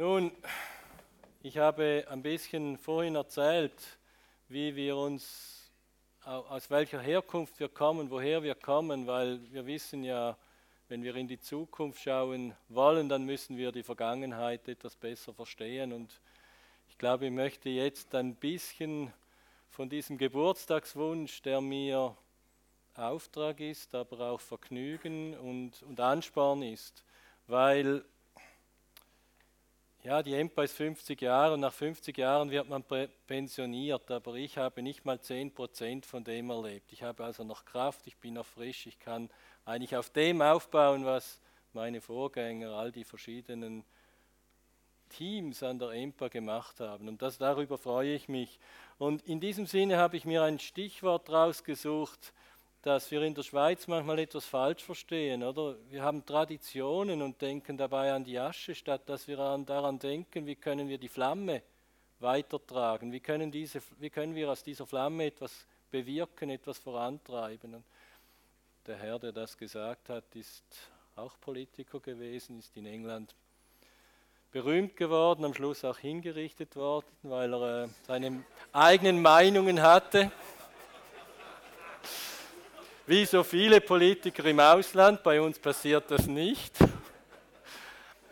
Nun, ich habe ein bisschen vorhin erzählt, wie wir uns, aus welcher Herkunft wir kommen, woher wir kommen, weil wir wissen ja, wenn wir in die Zukunft schauen wollen, dann müssen wir die Vergangenheit etwas besser verstehen. Und ich glaube, ich möchte jetzt ein bisschen von diesem Geburtstagswunsch, der mir Auftrag ist, aber auch Vergnügen und, und Ansporn ist, weil ja, die EMPA ist 50 Jahre und nach 50 Jahren wird man pensioniert, aber ich habe nicht mal 10 Prozent von dem erlebt. Ich habe also noch Kraft, ich bin noch frisch, ich kann eigentlich auf dem aufbauen, was meine Vorgänger, all die verschiedenen Teams an der EMPA gemacht haben. Und das, darüber freue ich mich. Und in diesem Sinne habe ich mir ein Stichwort rausgesucht, dass wir in der Schweiz manchmal etwas falsch verstehen, oder? Wir haben Traditionen und denken dabei an die Asche, statt dass wir daran denken, wie können wir die Flamme weitertragen, wie können, diese, wie können wir aus dieser Flamme etwas bewirken, etwas vorantreiben. Und der Herr, der das gesagt hat, ist auch Politiker gewesen, ist in England berühmt geworden, am Schluss auch hingerichtet worden, weil er äh, seine eigenen Meinungen hatte. Wie so viele Politiker im Ausland, bei uns passiert das nicht.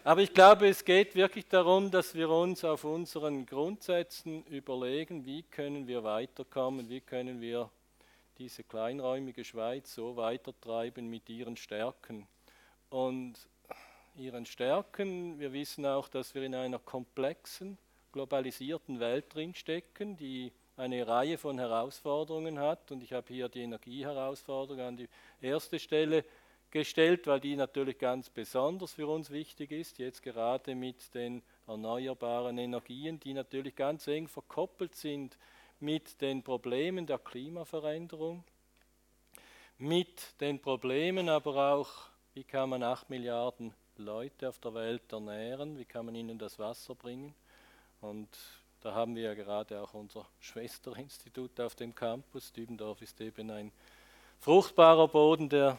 Aber ich glaube, es geht wirklich darum, dass wir uns auf unseren Grundsätzen überlegen, wie können wir weiterkommen, wie können wir diese kleinräumige Schweiz so weitertreiben mit ihren Stärken. Und ihren Stärken, wir wissen auch, dass wir in einer komplexen, globalisierten Welt drinstecken, die eine Reihe von Herausforderungen hat. Und ich habe hier die Energieherausforderung an die erste Stelle gestellt, weil die natürlich ganz besonders für uns wichtig ist, jetzt gerade mit den erneuerbaren Energien, die natürlich ganz eng verkoppelt sind mit den Problemen der Klimaveränderung, mit den Problemen aber auch, wie kann man 8 Milliarden Leute auf der Welt ernähren, wie kann man ihnen das Wasser bringen. Und da haben wir ja gerade auch unser Schwesterinstitut auf dem Campus. Dübendorf ist eben ein fruchtbarer Boden, der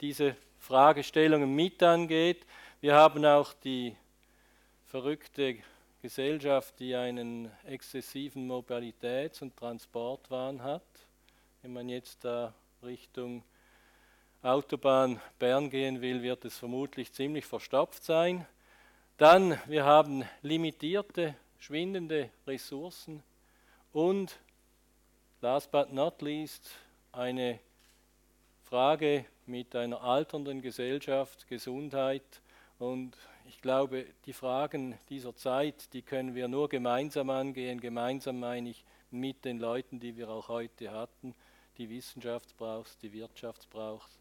diese Fragestellungen mit angeht. Wir haben auch die verrückte Gesellschaft, die einen exzessiven Mobilitäts- und Transportwahn hat. Wenn man jetzt da Richtung Autobahn Bern gehen will, wird es vermutlich ziemlich verstopft sein. Dann, wir haben limitierte schwindende Ressourcen und last but not least eine Frage mit einer alternden Gesellschaft, Gesundheit und ich glaube, die Fragen dieser Zeit, die können wir nur gemeinsam angehen. Gemeinsam meine ich mit den Leuten, die wir auch heute hatten. Die Wissenschaft braucht, die Wirtschaft braucht,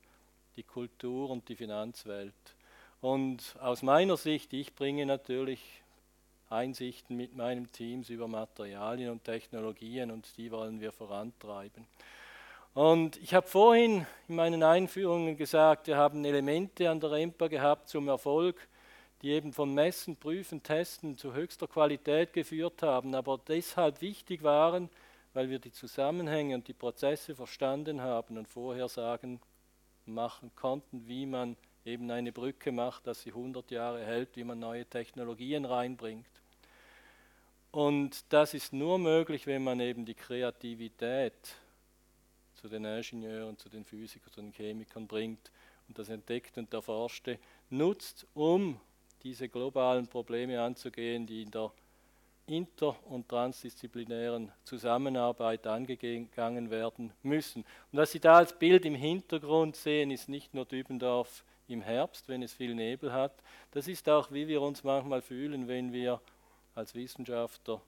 die Kultur und die Finanzwelt. Und aus meiner Sicht, ich bringe natürlich Einsichten mit meinem Teams über Materialien und Technologien und die wollen wir vorantreiben. Und ich habe vorhin in meinen Einführungen gesagt, wir haben Elemente an der EMPA gehabt zum Erfolg, die eben von Messen, Prüfen, Testen zu höchster Qualität geführt haben, aber deshalb wichtig waren, weil wir die Zusammenhänge und die Prozesse verstanden haben und Vorhersagen machen konnten, wie man eben eine Brücke macht, dass sie 100 Jahre hält, wie man neue Technologien reinbringt. Und das ist nur möglich, wenn man eben die Kreativität zu den Ingenieuren, zu den Physikern, zu den Chemikern bringt und das Entdeckte und Erforschte nutzt, um diese globalen Probleme anzugehen, die in der inter- und transdisziplinären Zusammenarbeit angegangen werden müssen. Und was Sie da als Bild im Hintergrund sehen, ist nicht nur Dübendorf im Herbst, wenn es viel Nebel hat, das ist auch, wie wir uns manchmal fühlen, wenn wir als Wissenschaftler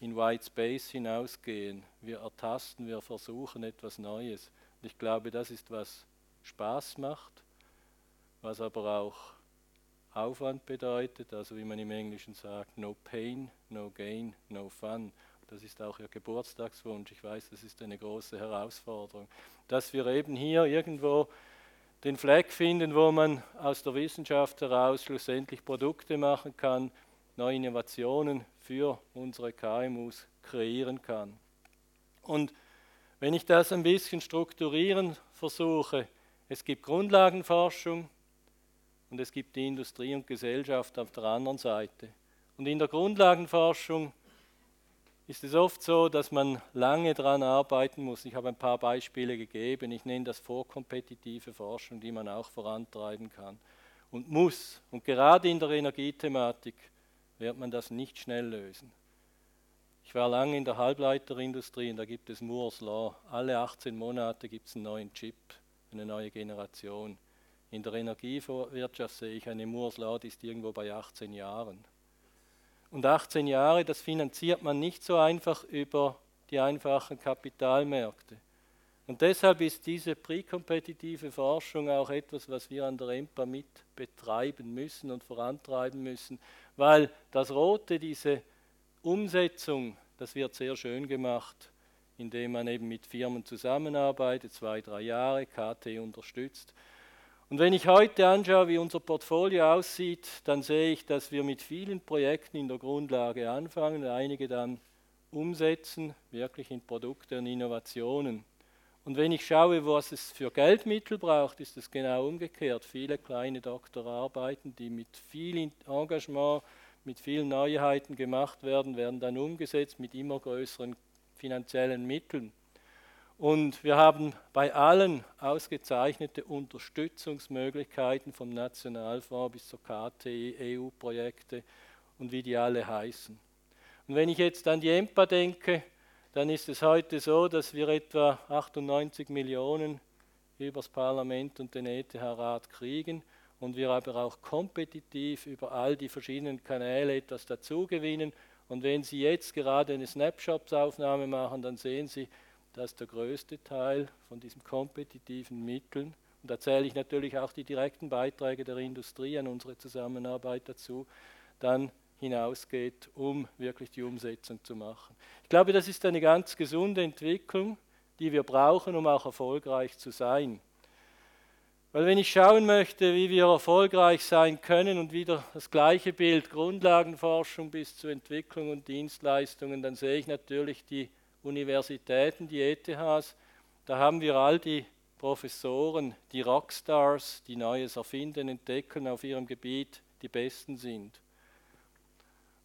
in White Space hinausgehen. Wir ertasten, wir versuchen etwas Neues. Und ich glaube, das ist, was Spaß macht, was aber auch Aufwand bedeutet, also wie man im Englischen sagt, no pain, no gain, no fun. Das ist auch Ihr Geburtstagswunsch. Ich weiß, das ist eine große Herausforderung. Dass wir eben hier irgendwo den Fleck finden, wo man aus der Wissenschaft heraus schlussendlich Produkte machen kann, neue Innovationen für unsere KMUs kreieren kann. Und Wenn ich das ein bisschen strukturieren versuche, es gibt Grundlagenforschung und es gibt die Industrie und Gesellschaft auf der anderen Seite. Und in der Grundlagenforschung ist es oft so, dass man lange daran arbeiten muss. Ich habe ein paar Beispiele gegeben. Ich nenne das vorkompetitive Forschung, die man auch vorantreiben kann und muss. Und gerade in der Energiethematik wird man das nicht schnell lösen. Ich war lange in der Halbleiterindustrie und da gibt es Moore's Law. Alle 18 Monate gibt es einen neuen Chip, eine neue Generation. In der Energiewirtschaft sehe ich eine Moore's Law, die ist irgendwo bei 18 Jahren. Und 18 Jahre, das finanziert man nicht so einfach über die einfachen Kapitalmärkte. Und deshalb ist diese präkompetitive Forschung auch etwas, was wir an der EMPA mit betreiben müssen und vorantreiben müssen, weil das Rote, diese Umsetzung, das wird sehr schön gemacht, indem man eben mit Firmen zusammenarbeitet, zwei, drei Jahre, KT unterstützt. Und wenn ich heute anschaue, wie unser Portfolio aussieht, dann sehe ich, dass wir mit vielen Projekten in der Grundlage anfangen, einige dann umsetzen, wirklich in Produkte und Innovationen. Und wenn ich schaue, was es für Geldmittel braucht, ist es genau umgekehrt. Viele kleine Doktorarbeiten, die mit viel Engagement, mit vielen Neuheiten gemacht werden, werden dann umgesetzt mit immer größeren finanziellen Mitteln. Und wir haben bei allen ausgezeichnete Unterstützungsmöglichkeiten vom Nationalfonds bis zur KTI, EU-Projekte und wie die alle heißen. Und wenn ich jetzt an die EMPA denke, dann ist es heute so, dass wir etwa 98 Millionen übers Parlament und den ETH-Rat kriegen und wir aber auch kompetitiv über all die verschiedenen Kanäle etwas dazugewinnen. Und wenn Sie jetzt gerade eine Snapshot-Aufnahme machen, dann sehen Sie, dass der größte Teil von diesen kompetitiven Mitteln, und da zähle ich natürlich auch die direkten Beiträge der Industrie an unsere Zusammenarbeit dazu, dann hinausgeht, um wirklich die Umsetzung zu machen. Ich glaube, das ist eine ganz gesunde Entwicklung, die wir brauchen, um auch erfolgreich zu sein. Weil wenn ich schauen möchte, wie wir erfolgreich sein können und wieder das gleiche Bild, Grundlagenforschung bis zur Entwicklung und Dienstleistungen, dann sehe ich natürlich die Universitäten, die ETHs, da haben wir all die Professoren, die Rockstars, die Neues erfinden, entdecken auf ihrem Gebiet, die Besten sind.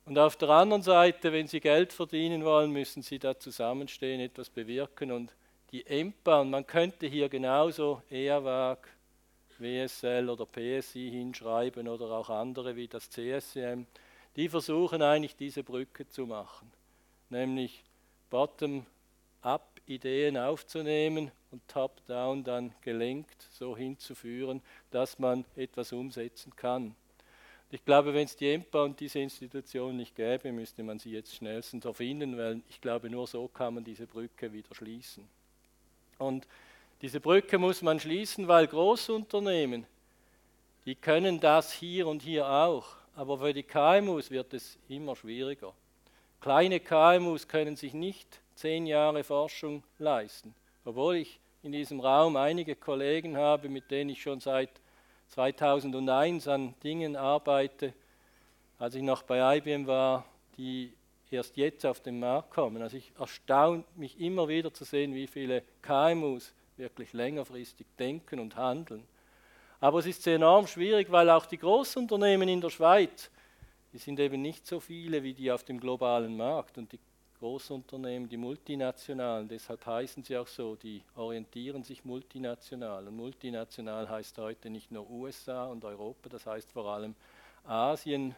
Und auf der anderen Seite, wenn sie Geld verdienen wollen, müssen sie da zusammenstehen, etwas bewirken. Und die EMPA, und man könnte hier genauso EAWAG, WSL oder PSI hinschreiben oder auch andere wie das CSCM, die versuchen eigentlich diese Brücke zu machen. Nämlich bottom-up Ideen aufzunehmen und top-down dann gelenkt so hinzuführen, dass man etwas umsetzen kann. Ich glaube, wenn es die EMPA und diese Institution nicht gäbe, müsste man sie jetzt schnellstens erfinden, weil ich glaube, nur so kann man diese Brücke wieder schließen. Und diese Brücke muss man schließen, weil Großunternehmen, die können das hier und hier auch, aber für die KMUs wird es immer schwieriger. Kleine KMUs können sich nicht zehn Jahre Forschung leisten, obwohl ich in diesem Raum einige Kollegen habe, mit denen ich schon seit 2001 an Dingen arbeite, als ich noch bei IBM war, die erst jetzt auf den Markt kommen. Also ich erstaunt mich immer wieder zu sehen, wie viele KMUs wirklich längerfristig denken und handeln. Aber es ist enorm schwierig, weil auch die Großunternehmen in der Schweiz die sind eben nicht so viele wie die auf dem globalen Markt. Und die Großunternehmen, die multinationalen, deshalb heißen sie auch so, die orientieren sich multinational. Und multinational heißt heute nicht nur USA und Europa, das heißt vor allem Asien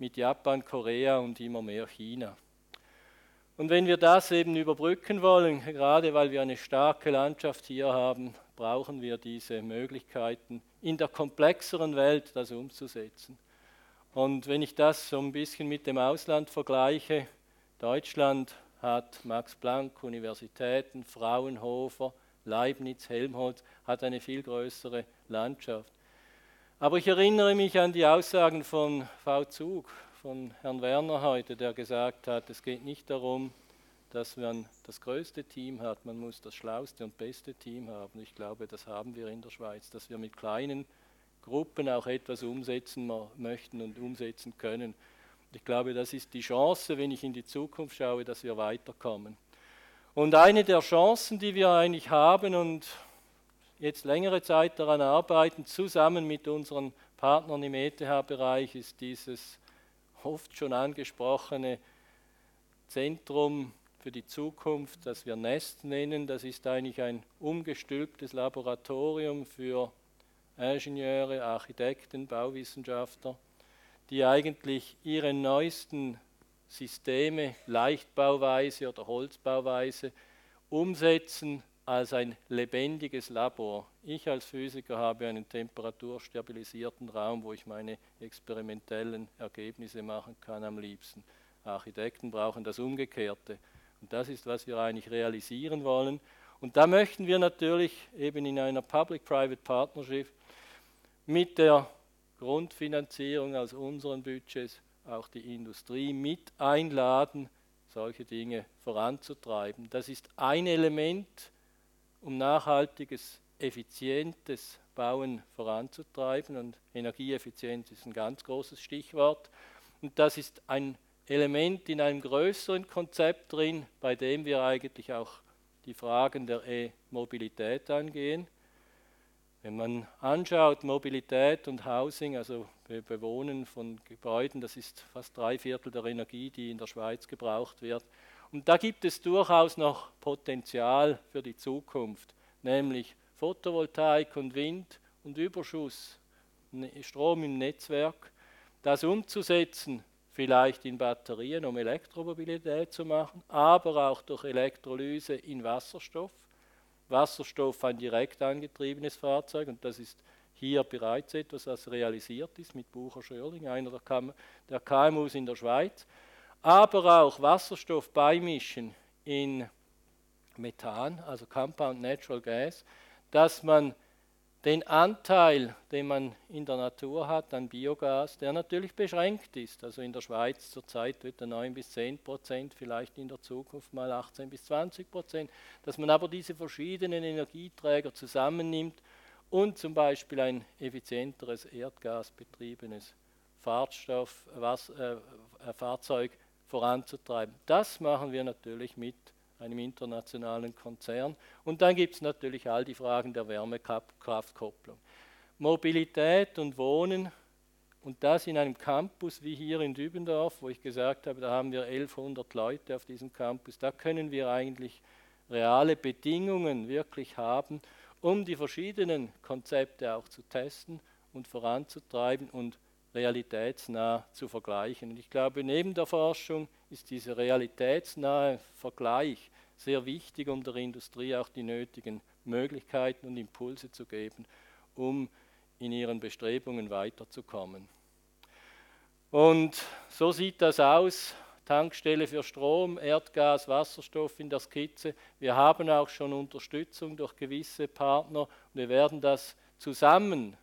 mit Japan, Korea und immer mehr China. Und wenn wir das eben überbrücken wollen, gerade weil wir eine starke Landschaft hier haben, brauchen wir diese Möglichkeiten, in der komplexeren Welt das umzusetzen. Und wenn ich das so ein bisschen mit dem Ausland vergleiche, Deutschland hat Max Planck, Universitäten, Fraunhofer, Leibniz, Helmholtz, hat eine viel größere Landschaft. Aber ich erinnere mich an die Aussagen von V. Zug, von Herrn Werner heute, der gesagt hat, es geht nicht darum, dass man das größte Team hat, man muss das schlauste und beste Team haben. Ich glaube, das haben wir in der Schweiz, dass wir mit kleinen Gruppen auch etwas umsetzen möchten und umsetzen können. Ich glaube, das ist die Chance, wenn ich in die Zukunft schaue, dass wir weiterkommen. Und eine der Chancen, die wir eigentlich haben und jetzt längere Zeit daran arbeiten, zusammen mit unseren Partnern im ETH-Bereich, ist dieses oft schon angesprochene Zentrum für die Zukunft, das wir Nest nennen. Das ist eigentlich ein umgestülptes Laboratorium für Ingenieure, Architekten, Bauwissenschaftler, die eigentlich ihre neuesten Systeme, Leichtbauweise oder Holzbauweise, umsetzen als ein lebendiges Labor. Ich als Physiker habe einen temperaturstabilisierten Raum, wo ich meine experimentellen Ergebnisse machen kann am liebsten. Architekten brauchen das Umgekehrte. Und das ist, was wir eigentlich realisieren wollen. Und da möchten wir natürlich eben in einer Public-Private Partnership mit der Grundfinanzierung aus unseren Budgets auch die Industrie mit einladen, solche Dinge voranzutreiben. Das ist ein Element, um nachhaltiges, effizientes Bauen voranzutreiben. Und Energieeffizienz ist ein ganz großes Stichwort. Und das ist ein Element in einem größeren Konzept drin, bei dem wir eigentlich auch die Fragen der E-Mobilität angehen. Wenn man anschaut, Mobilität und Housing, also Bewohnen von Gebäuden, das ist fast drei Viertel der Energie, die in der Schweiz gebraucht wird. Und da gibt es durchaus noch Potenzial für die Zukunft, nämlich Photovoltaik und Wind und Überschuss, ne, Strom im Netzwerk, das umzusetzen vielleicht in Batterien, um Elektromobilität zu machen, aber auch durch Elektrolyse in Wasserstoff. Wasserstoff ein direkt angetriebenes Fahrzeug und das ist hier bereits etwas, was realisiert ist mit Bucher Schörling, einer der, KM der KMUs in der Schweiz. Aber auch Wasserstoff beimischen in Methan, also Compound Natural Gas, dass man den Anteil, den man in der Natur hat an Biogas, der natürlich beschränkt ist. Also in der Schweiz zurzeit wird er 9 bis 10 Prozent, vielleicht in der Zukunft mal 18 bis 20 Prozent, dass man aber diese verschiedenen Energieträger zusammennimmt und zum Beispiel ein effizienteres erdgasbetriebenes Fahrstoff, was, äh, Fahrzeug voranzutreiben. Das machen wir natürlich mit einem internationalen Konzern. Und dann gibt es natürlich all die Fragen der Wärmekraftkopplung. Mobilität und Wohnen und das in einem Campus wie hier in Dübendorf, wo ich gesagt habe, da haben wir 1100 Leute auf diesem Campus, da können wir eigentlich reale Bedingungen wirklich haben, um die verschiedenen Konzepte auch zu testen und voranzutreiben und realitätsnah zu vergleichen. Und ich glaube, neben der Forschung ist dieser realitätsnahe Vergleich sehr wichtig, um der Industrie auch die nötigen Möglichkeiten und Impulse zu geben, um in ihren Bestrebungen weiterzukommen. Und so sieht das aus. Tankstelle für Strom, Erdgas, Wasserstoff in der Skizze. Wir haben auch schon Unterstützung durch gewisse Partner wir werden das zusammen,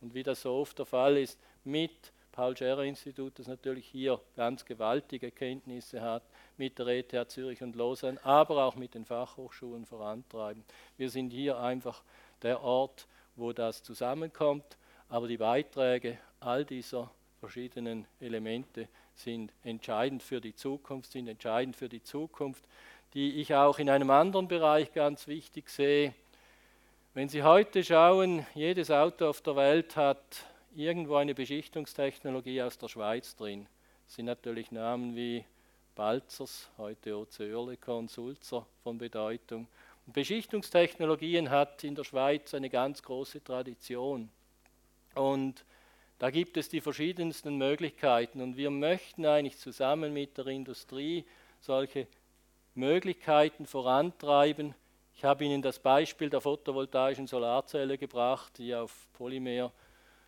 und wie das so oft der Fall ist, mit Paul-Scherrer-Institut, das natürlich hier ganz gewaltige Kenntnisse hat, mit der ETH Zürich und Lausanne, aber auch mit den Fachhochschulen vorantreiben. Wir sind hier einfach der Ort, wo das zusammenkommt, aber die Beiträge all dieser verschiedenen Elemente sind entscheidend für die Zukunft, sind entscheidend für die Zukunft, die ich auch in einem anderen Bereich ganz wichtig sehe. Wenn Sie heute schauen, jedes Auto auf der Welt hat irgendwo eine Beschichtungstechnologie aus der Schweiz drin. Das sind natürlich Namen wie Balzers, heute OC Oerlikon und Sulzer von Bedeutung. Und Beschichtungstechnologien hat in der Schweiz eine ganz große Tradition. Und da gibt es die verschiedensten Möglichkeiten. Und wir möchten eigentlich zusammen mit der Industrie solche Möglichkeiten vorantreiben. Ich habe Ihnen das Beispiel der photovoltaischen Solarzelle gebracht, die auf Polymer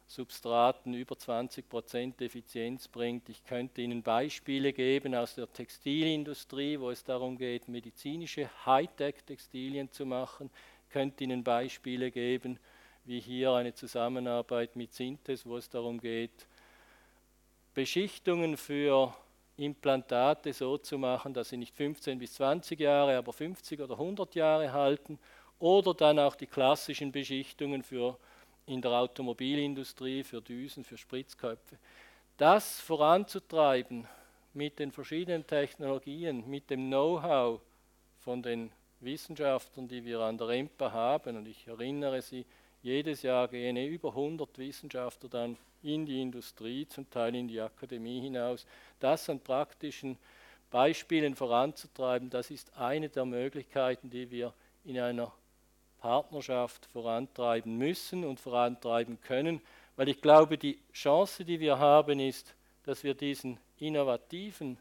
Substraten über 20% Effizienz bringt. Ich könnte Ihnen Beispiele geben aus der Textilindustrie, wo es darum geht, medizinische Hightech-Textilien zu machen. Ich könnte Ihnen Beispiele geben, wie hier eine Zusammenarbeit mit Synthes, wo es darum geht, Beschichtungen für Implantate so zu machen, dass sie nicht 15 bis 20 Jahre, aber 50 oder 100 Jahre halten. Oder dann auch die klassischen Beschichtungen für in der Automobilindustrie, für Düsen, für Spritzköpfe. Das voranzutreiben mit den verschiedenen Technologien, mit dem Know-how von den Wissenschaftlern, die wir an der EMPA haben, und ich erinnere Sie, jedes Jahr gehen über 100 Wissenschaftler dann in die Industrie, zum Teil in die Akademie hinaus. Das an praktischen Beispielen voranzutreiben, das ist eine der Möglichkeiten, die wir in einer Partnerschaft vorantreiben müssen und vorantreiben können, weil ich glaube, die Chance, die wir haben, ist, dass wir diesen innovativen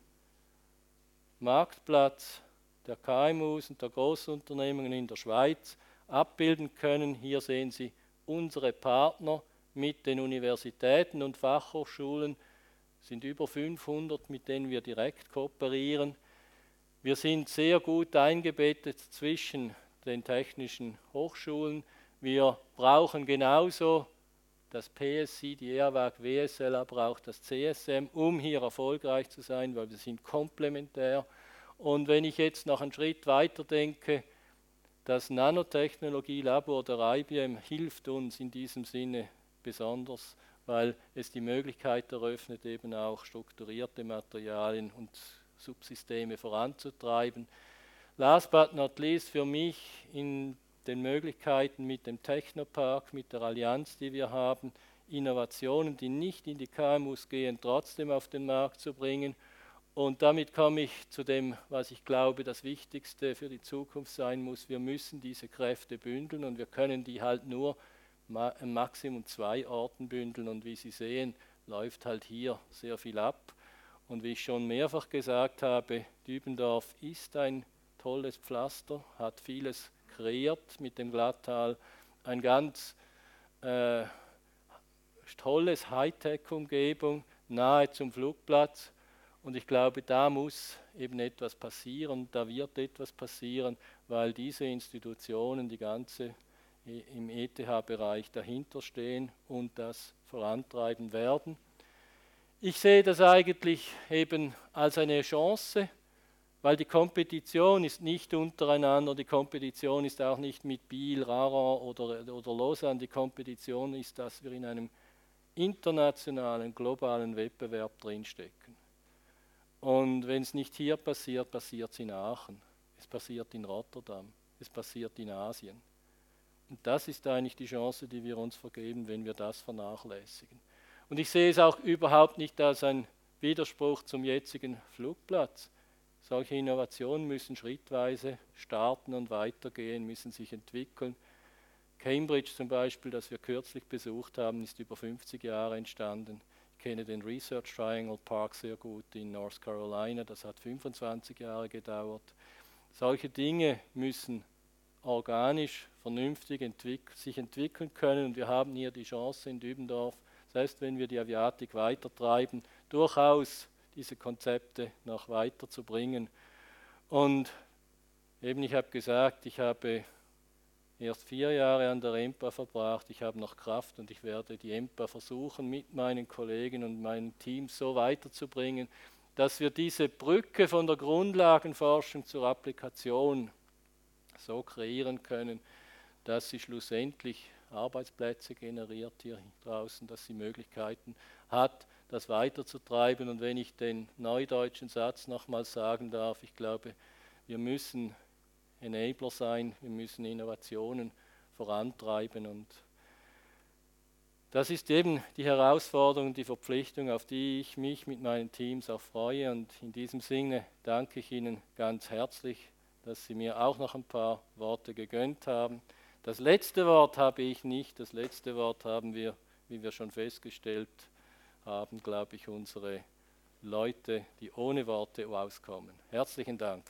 Marktplatz der KMUs und der Großunternehmungen in der Schweiz abbilden können. Hier sehen Sie unsere Partner mit den Universitäten und Fachhochschulen, sind über 500, mit denen wir direkt kooperieren. Wir sind sehr gut eingebettet zwischen den technischen Hochschulen. Wir brauchen genauso das PSC, die ERWAG, WSL, aber auch das CSM, um hier erfolgreich zu sein, weil wir sind komplementär. Und wenn ich jetzt noch einen Schritt weiter denke, das Nanotechnologie-Labor der IBM hilft uns in diesem Sinne besonders, weil es die Möglichkeit eröffnet, eben auch strukturierte Materialien und Subsysteme voranzutreiben. Last but not least für mich in den Möglichkeiten mit dem Technopark, mit der Allianz, die wir haben, Innovationen, die nicht in die KMUs gehen, trotzdem auf den Markt zu bringen und damit komme ich zu dem, was ich glaube, das Wichtigste für die Zukunft sein muss. Wir müssen diese Kräfte bündeln und wir können die halt nur im Maximum zwei Orten bündeln. Und wie Sie sehen, läuft halt hier sehr viel ab. Und wie ich schon mehrfach gesagt habe, Dübendorf ist ein tolles Pflaster, hat vieles kreiert mit dem Glattal. Ein ganz äh, tolles Hightech-Umgebung nahe zum Flugplatz und ich glaube, da muss eben etwas passieren, da wird etwas passieren, weil diese Institutionen, die ganze im ETH-Bereich dahinter stehen und das vorantreiben werden. Ich sehe das eigentlich eben als eine Chance, weil die Kompetition ist nicht untereinander, die Kompetition ist auch nicht mit Biel, Rara oder, oder Lausanne, die Kompetition ist, dass wir in einem internationalen, globalen Wettbewerb drinstecken. Und wenn es nicht hier passiert, passiert es in Aachen, es passiert in Rotterdam, es passiert in Asien. Und das ist eigentlich die Chance, die wir uns vergeben, wenn wir das vernachlässigen. Und ich sehe es auch überhaupt nicht als ein Widerspruch zum jetzigen Flugplatz. Solche Innovationen müssen schrittweise starten und weitergehen, müssen sich entwickeln. Cambridge zum Beispiel, das wir kürzlich besucht haben, ist über 50 Jahre entstanden kenne den Research Triangle Park sehr gut in North Carolina, das hat 25 Jahre gedauert. Solche Dinge müssen organisch, vernünftig entwick sich entwickeln können und wir haben hier die Chance in Dübendorf, selbst wenn wir die Aviatik weitertreiben, durchaus diese Konzepte noch weiterzubringen. Und eben, ich habe gesagt, ich habe erst vier Jahre an der EMPA verbracht. Ich habe noch Kraft und ich werde die EMPA versuchen, mit meinen Kollegen und meinem Team so weiterzubringen, dass wir diese Brücke von der Grundlagenforschung zur Applikation so kreieren können, dass sie schlussendlich Arbeitsplätze generiert hier draußen, dass sie Möglichkeiten hat, das weiterzutreiben. Und wenn ich den neudeutschen Satz nochmals sagen darf, ich glaube, wir müssen Enabler sein, wir müssen Innovationen vorantreiben und das ist eben die Herausforderung, die Verpflichtung, auf die ich mich mit meinen Teams auch freue. Und in diesem Sinne danke ich Ihnen ganz herzlich, dass Sie mir auch noch ein paar Worte gegönnt haben. Das letzte Wort habe ich nicht. Das letzte Wort haben wir, wie wir schon festgestellt haben, glaube ich, unsere Leute, die ohne Worte auskommen. Herzlichen Dank.